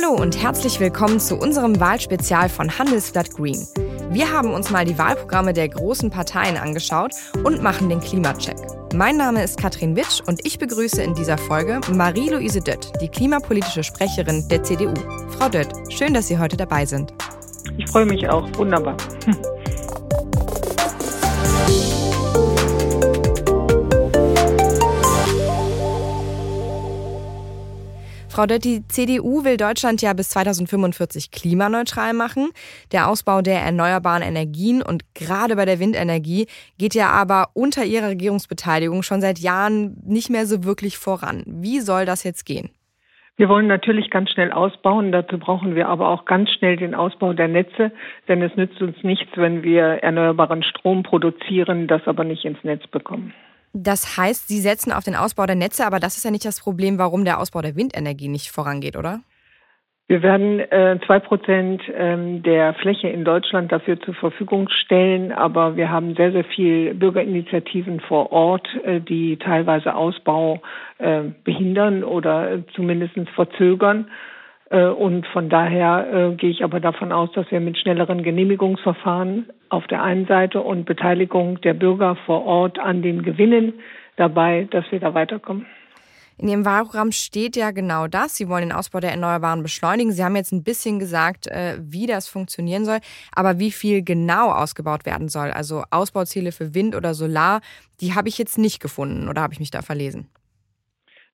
Hallo und herzlich willkommen zu unserem Wahlspezial von Handelsblatt Green. Wir haben uns mal die Wahlprogramme der großen Parteien angeschaut und machen den Klimacheck. Mein Name ist Katrin Witsch und ich begrüße in dieser Folge Marie-Louise Dött, die klimapolitische Sprecherin der CDU. Frau Dött, schön, dass Sie heute dabei sind. Ich freue mich auch. Wunderbar. Frau Dött, die CDU will Deutschland ja bis 2045 klimaneutral machen. Der Ausbau der erneuerbaren Energien und gerade bei der Windenergie geht ja aber unter ihrer Regierungsbeteiligung schon seit Jahren nicht mehr so wirklich voran. Wie soll das jetzt gehen? Wir wollen natürlich ganz schnell ausbauen. Dazu brauchen wir aber auch ganz schnell den Ausbau der Netze, denn es nützt uns nichts, wenn wir erneuerbaren Strom produzieren, das aber nicht ins Netz bekommen. Das heißt, Sie setzen auf den Ausbau der Netze, aber das ist ja nicht das Problem, warum der Ausbau der Windenergie nicht vorangeht, oder? Wir werden äh, zwei Prozent ähm, der Fläche in Deutschland dafür zur Verfügung stellen, aber wir haben sehr, sehr viel Bürgerinitiativen vor Ort, äh, die teilweise Ausbau äh, behindern oder zumindest verzögern. Äh, und von daher äh, gehe ich aber davon aus, dass wir mit schnelleren Genehmigungsverfahren auf der einen Seite und Beteiligung der Bürger vor Ort an den Gewinnen dabei, dass wir da weiterkommen. In Ihrem Wahlprogramm steht ja genau das. Sie wollen den Ausbau der Erneuerbaren beschleunigen. Sie haben jetzt ein bisschen gesagt, äh, wie das funktionieren soll. Aber wie viel genau ausgebaut werden soll, also Ausbauziele für Wind oder Solar, die habe ich jetzt nicht gefunden oder habe ich mich da verlesen?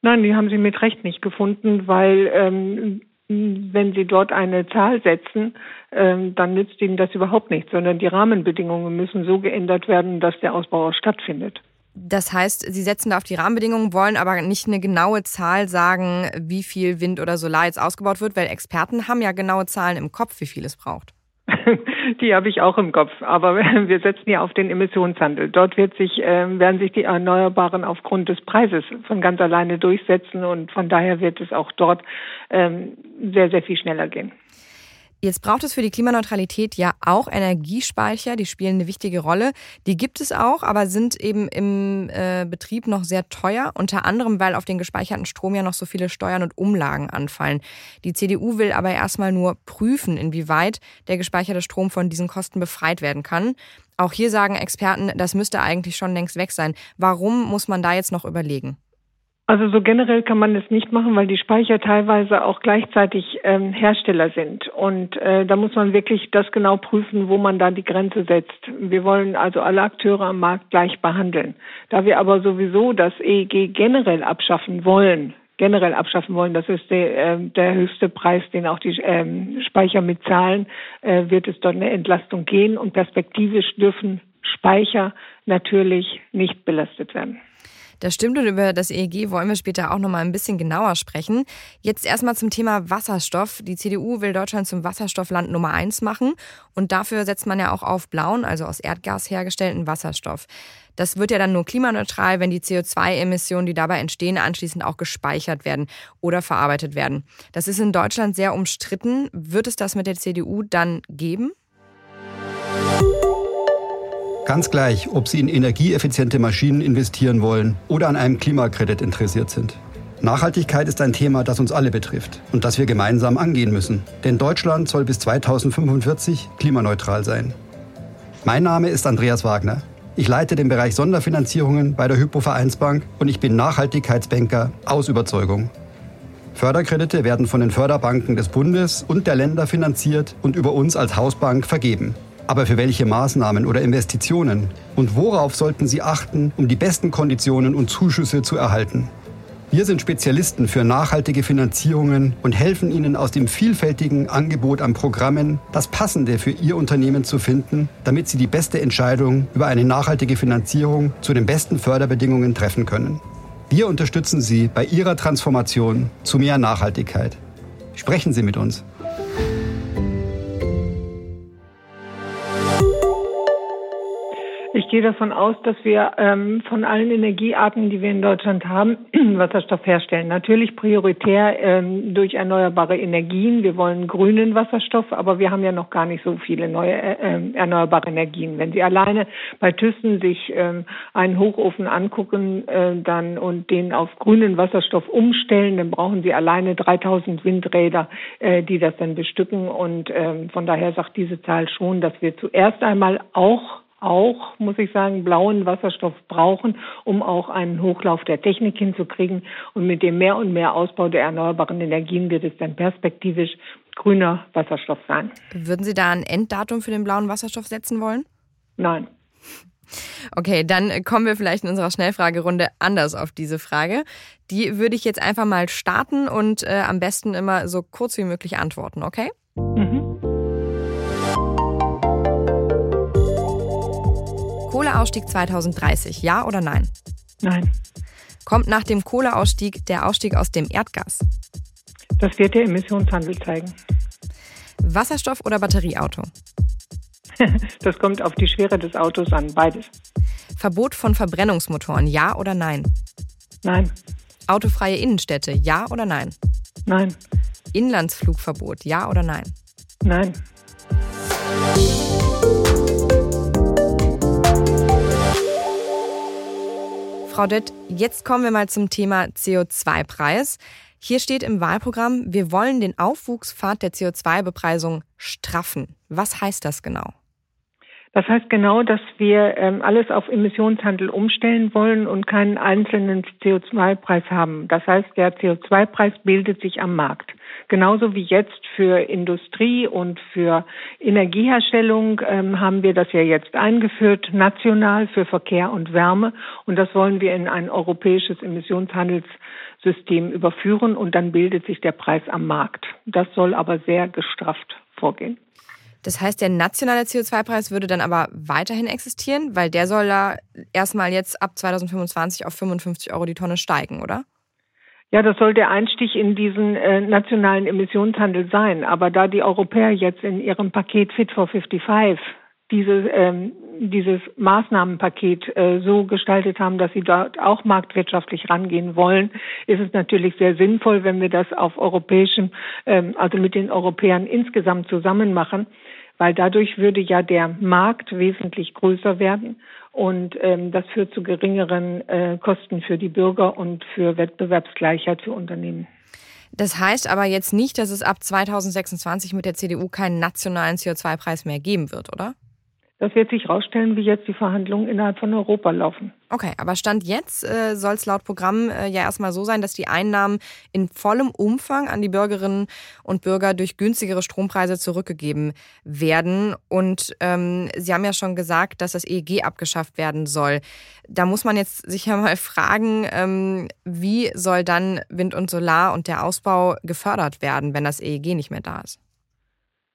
Nein, die haben Sie mit Recht nicht gefunden, weil ähm, wenn Sie dort eine Zahl setzen, ähm, dann nützt Ihnen das überhaupt nichts, sondern die Rahmenbedingungen müssen so geändert werden, dass der Ausbau auch stattfindet. Das heißt, Sie setzen da auf die Rahmenbedingungen, wollen aber nicht eine genaue Zahl sagen, wie viel Wind oder Solar jetzt ausgebaut wird, weil Experten haben ja genaue Zahlen im Kopf, wie viel es braucht. Die habe ich auch im Kopf, aber wir setzen ja auf den Emissionshandel. Dort wird sich, äh, werden sich die Erneuerbaren aufgrund des Preises von ganz alleine durchsetzen und von daher wird es auch dort ähm, sehr, sehr viel schneller gehen. Jetzt braucht es für die Klimaneutralität ja auch Energiespeicher, die spielen eine wichtige Rolle. Die gibt es auch, aber sind eben im äh, Betrieb noch sehr teuer, unter anderem, weil auf den gespeicherten Strom ja noch so viele Steuern und Umlagen anfallen. Die CDU will aber erstmal nur prüfen, inwieweit der gespeicherte Strom von diesen Kosten befreit werden kann. Auch hier sagen Experten, das müsste eigentlich schon längst weg sein. Warum muss man da jetzt noch überlegen? Also so generell kann man es nicht machen, weil die Speicher teilweise auch gleichzeitig ähm, Hersteller sind. Und äh, da muss man wirklich das genau prüfen, wo man da die Grenze setzt. Wir wollen also alle Akteure am Markt gleich behandeln. Da wir aber sowieso das EEG generell abschaffen wollen, generell abschaffen wollen, das ist der, äh, der höchste Preis, den auch die ähm, Speicher mitzahlen, äh, wird es dort eine Entlastung gehen und perspektivisch dürfen Speicher natürlich nicht belastet werden. Das stimmt und über das EEG wollen wir später auch noch mal ein bisschen genauer sprechen. Jetzt erstmal zum Thema Wasserstoff. Die CDU will Deutschland zum Wasserstoffland Nummer eins machen und dafür setzt man ja auch auf blauen, also aus Erdgas hergestellten Wasserstoff. Das wird ja dann nur klimaneutral, wenn die CO2-Emissionen, die dabei entstehen, anschließend auch gespeichert werden oder verarbeitet werden. Das ist in Deutschland sehr umstritten. Wird es das mit der CDU dann geben? Ganz gleich, ob Sie in energieeffiziente Maschinen investieren wollen oder an einem Klimakredit interessiert sind. Nachhaltigkeit ist ein Thema, das uns alle betrifft und das wir gemeinsam angehen müssen. Denn Deutschland soll bis 2045 klimaneutral sein. Mein Name ist Andreas Wagner. Ich leite den Bereich Sonderfinanzierungen bei der Hypo Vereinsbank und ich bin Nachhaltigkeitsbanker aus Überzeugung. Förderkredite werden von den Förderbanken des Bundes und der Länder finanziert und über uns als Hausbank vergeben. Aber für welche Maßnahmen oder Investitionen? Und worauf sollten Sie achten, um die besten Konditionen und Zuschüsse zu erhalten? Wir sind Spezialisten für nachhaltige Finanzierungen und helfen Ihnen aus dem vielfältigen Angebot an Programmen das Passende für Ihr Unternehmen zu finden, damit Sie die beste Entscheidung über eine nachhaltige Finanzierung zu den besten Förderbedingungen treffen können. Wir unterstützen Sie bei Ihrer Transformation zu mehr Nachhaltigkeit. Sprechen Sie mit uns. Gehe davon aus, dass wir ähm, von allen Energiearten, die wir in Deutschland haben, Wasserstoff herstellen. Natürlich prioritär ähm, durch erneuerbare Energien. Wir wollen grünen Wasserstoff, aber wir haben ja noch gar nicht so viele neue äh, ähm, erneuerbare Energien. Wenn Sie alleine bei Thyssen sich ähm, einen Hochofen angucken äh, dann und den auf grünen Wasserstoff umstellen, dann brauchen Sie alleine 3000 Windräder, äh, die das dann bestücken. Und ähm, von daher sagt diese Zahl schon, dass wir zuerst einmal auch auch, muss ich sagen, blauen Wasserstoff brauchen, um auch einen Hochlauf der Technik hinzukriegen. Und mit dem mehr und mehr Ausbau der erneuerbaren Energien wird es dann perspektivisch grüner Wasserstoff sein. Würden Sie da ein Enddatum für den blauen Wasserstoff setzen wollen? Nein. Okay, dann kommen wir vielleicht in unserer Schnellfragerunde anders auf diese Frage. Die würde ich jetzt einfach mal starten und äh, am besten immer so kurz wie möglich antworten, okay? Mhm. Kohleausstieg 2030, ja oder nein? Nein. Kommt nach dem Kohleausstieg der Ausstieg aus dem Erdgas? Das wird der Emissionshandel zeigen. Wasserstoff oder Batterieauto? Das kommt auf die Schwere des Autos an, beides. Verbot von Verbrennungsmotoren, ja oder nein? Nein. Autofreie Innenstädte, ja oder nein? Nein. Inlandsflugverbot, ja oder nein? Nein. Frau Dött, jetzt kommen wir mal zum Thema CO2-Preis. Hier steht im Wahlprogramm, wir wollen den Aufwuchspfad der CO2-Bepreisung straffen. Was heißt das genau? Das heißt genau, dass wir ähm, alles auf Emissionshandel umstellen wollen und keinen einzelnen CO2-Preis haben. Das heißt, der CO2-Preis bildet sich am Markt. Genauso wie jetzt für Industrie und für Energieherstellung ähm, haben wir das ja jetzt eingeführt, national für Verkehr und Wärme. Und das wollen wir in ein europäisches Emissionshandelssystem überführen und dann bildet sich der Preis am Markt. Das soll aber sehr gestrafft vorgehen. Das heißt, der nationale CO2-Preis würde dann aber weiterhin existieren, weil der soll da erstmal jetzt ab 2025 auf 55 Euro die Tonne steigen, oder? Ja, das soll der Einstieg in diesen äh, nationalen Emissionshandel sein. Aber da die Europäer jetzt in ihrem Paket Fit for 55 diese, ähm, dieses Maßnahmenpaket äh, so gestaltet haben, dass sie dort auch marktwirtschaftlich rangehen wollen, ist es natürlich sehr sinnvoll, wenn wir das auf europäischem, ähm, also mit den Europäern insgesamt zusammen machen weil dadurch würde ja der Markt wesentlich größer werden und ähm, das führt zu geringeren äh, Kosten für die Bürger und für Wettbewerbsgleichheit für Unternehmen. Das heißt aber jetzt nicht, dass es ab 2026 mit der CDU keinen nationalen CO2-Preis mehr geben wird, oder? Das wird sich herausstellen, wie jetzt die Verhandlungen innerhalb von Europa laufen. Okay, aber Stand jetzt äh, soll es laut Programm äh, ja erstmal so sein, dass die Einnahmen in vollem Umfang an die Bürgerinnen und Bürger durch günstigere Strompreise zurückgegeben werden. Und ähm, Sie haben ja schon gesagt, dass das EEG abgeschafft werden soll. Da muss man jetzt sich ja mal fragen, ähm, wie soll dann Wind und Solar und der Ausbau gefördert werden, wenn das EEG nicht mehr da ist?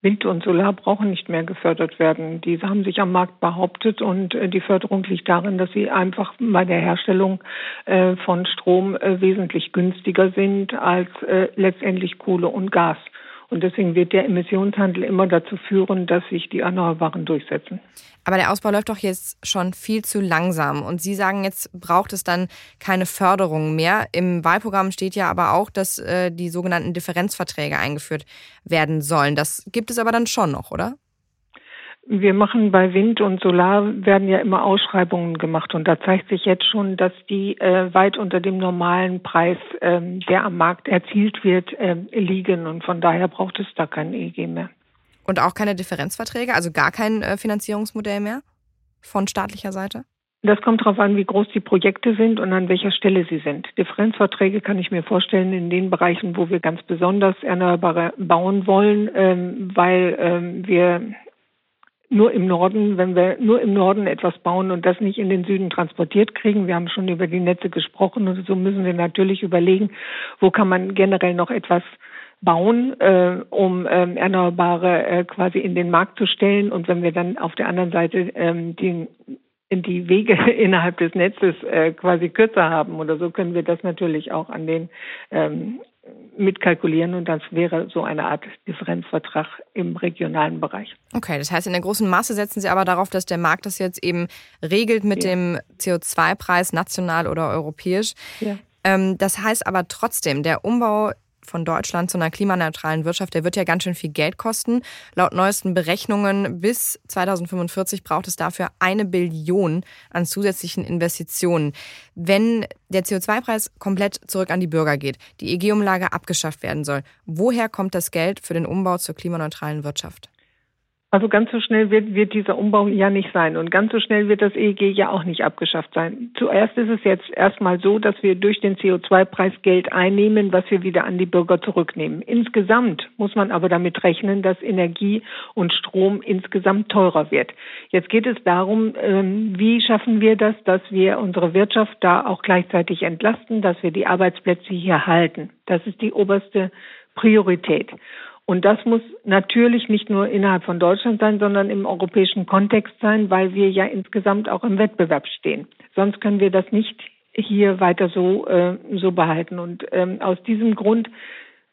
Wind und Solar brauchen nicht mehr gefördert werden. Diese haben sich am Markt behauptet und äh, die Förderung liegt darin, dass sie einfach bei der Herstellung äh, von Strom äh, wesentlich günstiger sind als letztendlich Kohle und Gas. Und deswegen wird der Emissionshandel immer dazu führen, dass sich die Erneuerbaren durchsetzen. Aber der Ausbau läuft doch jetzt schon viel zu langsam. Und Sie sagen, jetzt braucht es dann keine Förderung mehr. Im Wahlprogramm steht ja aber auch, dass äh, die sogenannten Differenzverträge eingeführt werden sollen. Das gibt es aber dann schon noch, oder? Wir machen bei Wind und Solar werden ja immer Ausschreibungen gemacht und da zeigt sich jetzt schon, dass die äh, weit unter dem normalen Preis, ähm, der am Markt erzielt wird, äh, liegen und von daher braucht es da kein EEG mehr. Und auch keine Differenzverträge, also gar kein äh, Finanzierungsmodell mehr von staatlicher Seite? Das kommt darauf an, wie groß die Projekte sind und an welcher Stelle sie sind. Differenzverträge kann ich mir vorstellen in den Bereichen, wo wir ganz besonders Erneuerbare bauen wollen, ähm, weil ähm, wir nur im Norden, wenn wir nur im Norden etwas bauen und das nicht in den Süden transportiert kriegen. Wir haben schon über die Netze gesprochen und so müssen wir natürlich überlegen, wo kann man generell noch etwas bauen, äh, um ähm, Erneuerbare äh, quasi in den Markt zu stellen. Und wenn wir dann auf der anderen Seite ähm, die, die Wege innerhalb des Netzes äh, quasi kürzer haben oder so, können wir das natürlich auch an den ähm, mitkalkulieren und das wäre so eine Art Differenzvertrag im regionalen Bereich. Okay, das heißt, in der großen Masse setzen Sie aber darauf, dass der Markt das jetzt eben regelt mit ja. dem CO2-Preis national oder europäisch. Ja. Ähm, das heißt aber trotzdem, der Umbau von Deutschland zu einer klimaneutralen Wirtschaft, der wird ja ganz schön viel Geld kosten. Laut neuesten Berechnungen bis 2045 braucht es dafür eine Billion an zusätzlichen Investitionen. Wenn der CO2-Preis komplett zurück an die Bürger geht, die EG-Umlage abgeschafft werden soll, woher kommt das Geld für den Umbau zur klimaneutralen Wirtschaft? Also ganz so schnell wird, wird dieser Umbau ja nicht sein und ganz so schnell wird das EEG ja auch nicht abgeschafft sein. Zuerst ist es jetzt erstmal so, dass wir durch den CO2-Preis Geld einnehmen, was wir wieder an die Bürger zurücknehmen. Insgesamt muss man aber damit rechnen, dass Energie und Strom insgesamt teurer wird. Jetzt geht es darum, ähm, wie schaffen wir das, dass wir unsere Wirtschaft da auch gleichzeitig entlasten, dass wir die Arbeitsplätze hier halten. Das ist die oberste Priorität. Und das muss natürlich nicht nur innerhalb von Deutschland sein, sondern im europäischen Kontext sein, weil wir ja insgesamt auch im Wettbewerb stehen. Sonst können wir das nicht hier weiter so, äh, so behalten. Und ähm, aus diesem Grund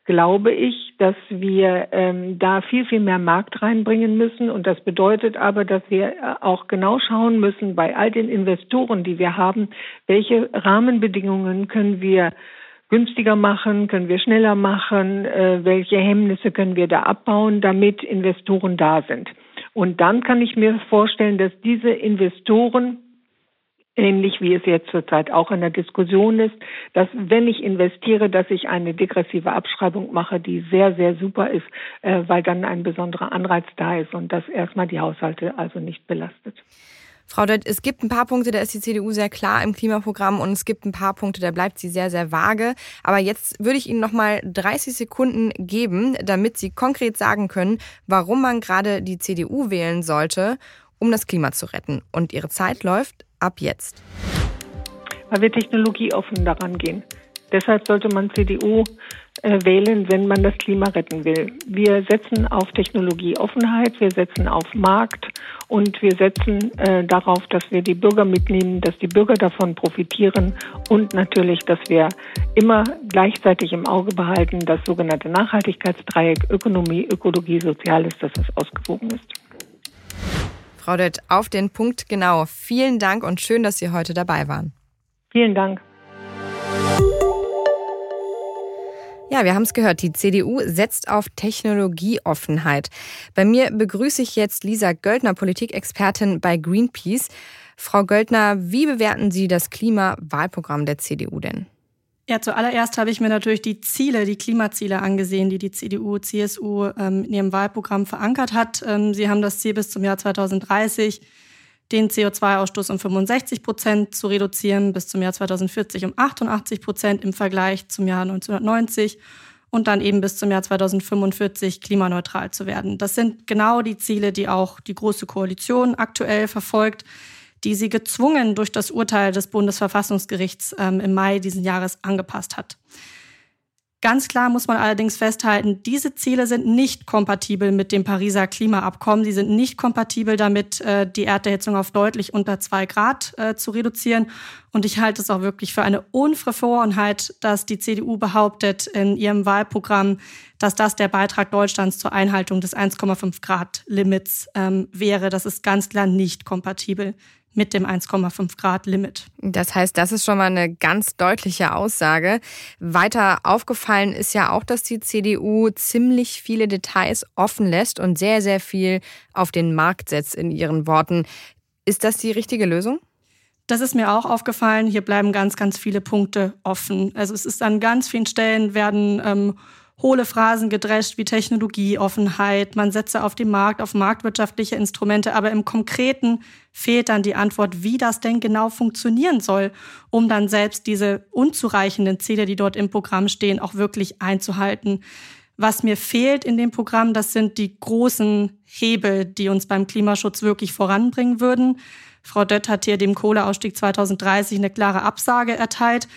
glaube ich, dass wir ähm, da viel, viel mehr Markt reinbringen müssen. Und das bedeutet aber, dass wir äh, auch genau schauen müssen bei all den Investoren, die wir haben, welche Rahmenbedingungen können wir günstiger machen, können wir schneller machen, äh, welche Hemmnisse können wir da abbauen, damit Investoren da sind. Und dann kann ich mir vorstellen, dass diese Investoren ähnlich wie es jetzt zurzeit auch in der Diskussion ist, dass wenn ich investiere, dass ich eine degressive Abschreibung mache, die sehr, sehr super ist, äh, weil dann ein besonderer Anreiz da ist und das erstmal die Haushalte also nicht belastet. Frau Dött, es gibt ein paar Punkte, da ist die CDU sehr klar im Klimaprogramm und es gibt ein paar Punkte, da bleibt sie sehr, sehr vage. Aber jetzt würde ich Ihnen noch mal 30 Sekunden geben, damit Sie konkret sagen können, warum man gerade die CDU wählen sollte, um das Klima zu retten. Und Ihre Zeit läuft ab jetzt. Weil wir technologieoffen daran gehen. Deshalb sollte man CDU äh, wählen, wenn man das Klima retten will. Wir setzen auf Technologieoffenheit, wir setzen auf Markt und wir setzen äh, darauf, dass wir die Bürger mitnehmen, dass die Bürger davon profitieren und natürlich, dass wir immer gleichzeitig im Auge behalten, das sogenannte Nachhaltigkeitsdreieck Ökonomie, Ökologie, Soziales, dass es ausgewogen ist. Frau Dött, auf den Punkt genau. Vielen Dank und schön, dass Sie heute dabei waren. Vielen Dank. Ja, wir haben es gehört. Die CDU setzt auf Technologieoffenheit. Bei mir begrüße ich jetzt Lisa Göldner, Politikexpertin bei Greenpeace. Frau Göldner, wie bewerten Sie das Klimawahlprogramm der CDU denn? Ja, zuallererst habe ich mir natürlich die Ziele, die Klimaziele angesehen, die die CDU, CSU ähm, in ihrem Wahlprogramm verankert hat. Ähm, sie haben das Ziel bis zum Jahr 2030 den CO2-Ausstoß um 65 Prozent zu reduzieren, bis zum Jahr 2040 um 88 Prozent im Vergleich zum Jahr 1990 und dann eben bis zum Jahr 2045 klimaneutral zu werden. Das sind genau die Ziele, die auch die Große Koalition aktuell verfolgt, die sie gezwungen durch das Urteil des Bundesverfassungsgerichts ähm, im Mai diesen Jahres angepasst hat. Ganz klar muss man allerdings festhalten, diese Ziele sind nicht kompatibel mit dem Pariser Klimaabkommen. Sie sind nicht kompatibel damit, äh, die Erderhitzung auf deutlich unter zwei Grad äh, zu reduzieren. Und ich halte es auch wirklich für eine Unverfrorenheit, dass die CDU behauptet in ihrem Wahlprogramm, dass das der Beitrag Deutschlands zur Einhaltung des 1,5 Grad Limits ähm, wäre. Das ist ganz klar nicht kompatibel mit dem 1,5 Grad Limit. Das heißt, das ist schon mal eine ganz deutliche Aussage. Weiter aufgefallen ist ja auch, dass die CDU ziemlich viele Details offen lässt und sehr, sehr viel auf den Markt setzt in ihren Worten. Ist das die richtige Lösung? Das ist mir auch aufgefallen. Hier bleiben ganz, ganz viele Punkte offen. Also es ist an ganz vielen Stellen werden ähm, hohle Phrasen gedrescht wie Technologieoffenheit, man setze auf den Markt, auf marktwirtschaftliche Instrumente, aber im Konkreten fehlt dann die Antwort, wie das denn genau funktionieren soll, um dann selbst diese unzureichenden Ziele, die dort im Programm stehen, auch wirklich einzuhalten. Was mir fehlt in dem Programm, das sind die großen Hebel, die uns beim Klimaschutz wirklich voranbringen würden. Frau Dött hat hier dem Kohleausstieg 2030 eine klare Absage erteilt.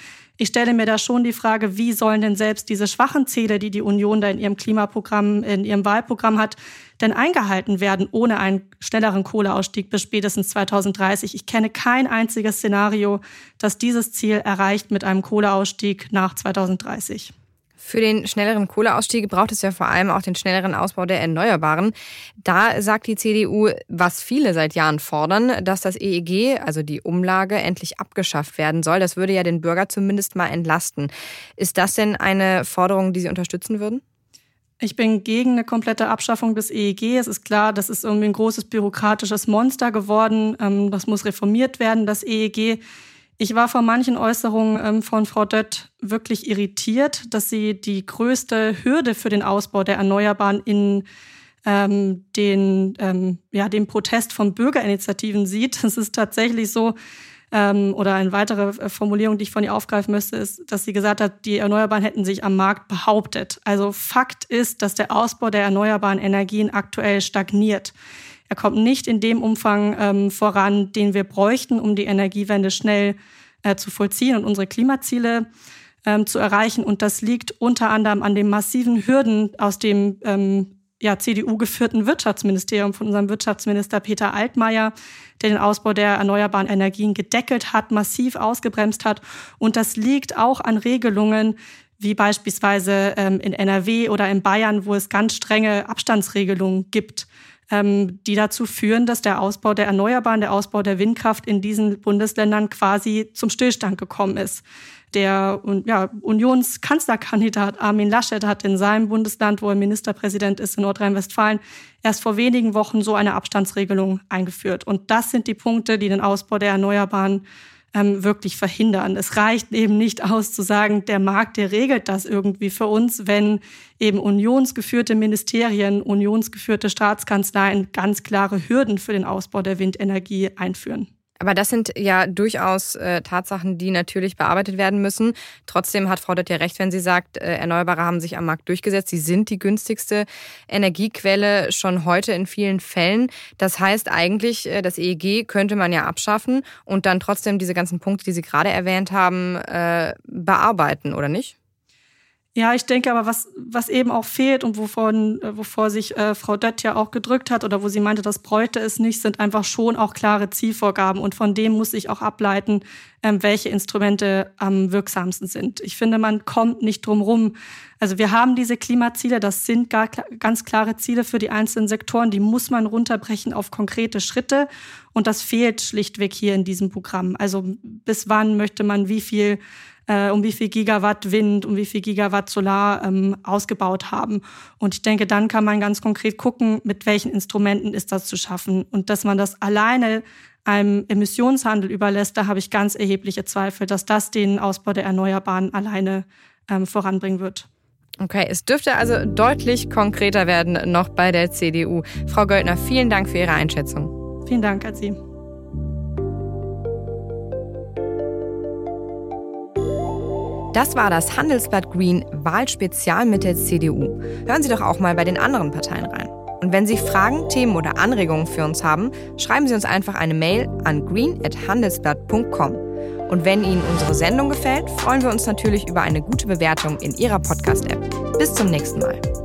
Ich stelle mir da schon die Frage, wie sollen denn selbst diese schwachen Ziele, die die Union da in ihrem Klimaprogramm, in ihrem Wahlprogramm hat, denn eingehalten werden ohne einen schnelleren Kohleausstieg bis spätestens 2030? Ich kenne kein einziges Szenario, das dieses Ziel erreicht mit einem Kohleausstieg nach 2030. Für den schnelleren Kohleausstieg braucht es ja vor allem auch den schnelleren Ausbau der Erneuerbaren. Da sagt die CDU, was viele seit Jahren fordern, dass das EEG, also die Umlage, endlich abgeschafft werden soll. Das würde ja den Bürger zumindest mal entlasten. Ist das denn eine Forderung, die Sie unterstützen würden? Ich bin gegen eine komplette Abschaffung des EEG. Es ist klar, das ist irgendwie ein großes bürokratisches Monster geworden. Ähm, das muss reformiert werden, das EEG. Ich war vor manchen Äußerungen ähm, von Frau Dött wirklich irritiert, dass sie die größte Hürde für den Ausbau der Erneuerbaren in ähm, den, ähm, ja, den Protest von Bürgerinitiativen sieht. Es ist tatsächlich so, ähm, oder eine weitere äh, Formulierung, die ich von ihr aufgreifen müsste, ist, dass sie gesagt hat, die Erneuerbaren hätten sich am Markt behauptet. Also Fakt ist, dass der Ausbau der erneuerbaren Energien aktuell stagniert. Er kommt nicht in dem Umfang ähm, voran, den wir bräuchten, um die Energiewende schnell äh, zu vollziehen und unsere Klimaziele ähm, zu erreichen. Und das liegt unter anderem an den massiven Hürden aus dem ähm, ja, CDU-geführten Wirtschaftsministerium von unserem Wirtschaftsminister Peter Altmaier, der den Ausbau der erneuerbaren Energien gedeckelt hat, massiv ausgebremst hat. Und das liegt auch an Regelungen, wie beispielsweise ähm, in NRW oder in Bayern, wo es ganz strenge Abstandsregelungen gibt ähm, die dazu führen, dass der Ausbau der Erneuerbaren, der Ausbau der Windkraft in diesen Bundesländern quasi zum Stillstand gekommen ist. Der ja, Unionskanzlerkandidat Armin Laschet hat in seinem Bundesland, wo er Ministerpräsident ist, in Nordrhein-Westfalen, erst vor wenigen Wochen so eine Abstandsregelung eingeführt. Und das sind die Punkte, die den Ausbau der Erneuerbaren ähm, wirklich verhindern. Es reicht eben nicht aus zu sagen, der Markt, der regelt das irgendwie für uns, wenn eben unionsgeführte Ministerien, unionsgeführte Staatskanzleien ganz klare Hürden für den Ausbau der Windenergie einführen. Aber das sind ja durchaus äh, Tatsachen, die natürlich bearbeitet werden müssen. Trotzdem hat Frau Dött ja recht, wenn sie sagt, äh, Erneuerbare haben sich am Markt durchgesetzt. Sie sind die günstigste Energiequelle schon heute in vielen Fällen. Das heißt eigentlich, äh, das EEG könnte man ja abschaffen und dann trotzdem diese ganzen Punkte, die Sie gerade erwähnt haben, äh, bearbeiten, oder nicht? Ja, ich denke aber, was, was eben auch fehlt und wovon, äh, wovor sich äh, Frau Dött ja auch gedrückt hat oder wo sie meinte, das bräuchte es nicht, sind einfach schon auch klare Zielvorgaben. Und von dem muss ich auch ableiten, ähm, welche Instrumente am wirksamsten sind. Ich finde, man kommt nicht drum rum. Also wir haben diese Klimaziele, das sind gar, ganz klare Ziele für die einzelnen Sektoren, die muss man runterbrechen auf konkrete Schritte. Und das fehlt schlichtweg hier in diesem Programm. Also bis wann möchte man wie viel äh, um wie viel Gigawatt Wind, um wie viel Gigawatt Solar ähm, ausgebaut haben. Und ich denke, dann kann man ganz konkret gucken, mit welchen Instrumenten ist das zu schaffen. Und dass man das alleine einem Emissionshandel überlässt, da habe ich ganz erhebliche Zweifel, dass das den Ausbau der Erneuerbaren alleine ähm, voranbringen wird. Okay, es dürfte also deutlich konkreter werden noch bei der CDU. Frau Göldner, vielen Dank für Ihre Einschätzung. Vielen Dank an Sie. Das war das Handelsblatt Green Wahlspezial mit der CDU. Hören Sie doch auch mal bei den anderen Parteien rein. Und wenn Sie Fragen, Themen oder Anregungen für uns haben, schreiben Sie uns einfach eine Mail an green@handelsblatt.com. Und wenn Ihnen unsere Sendung gefällt, freuen wir uns natürlich über eine gute Bewertung in Ihrer Podcast-App. Bis zum nächsten Mal.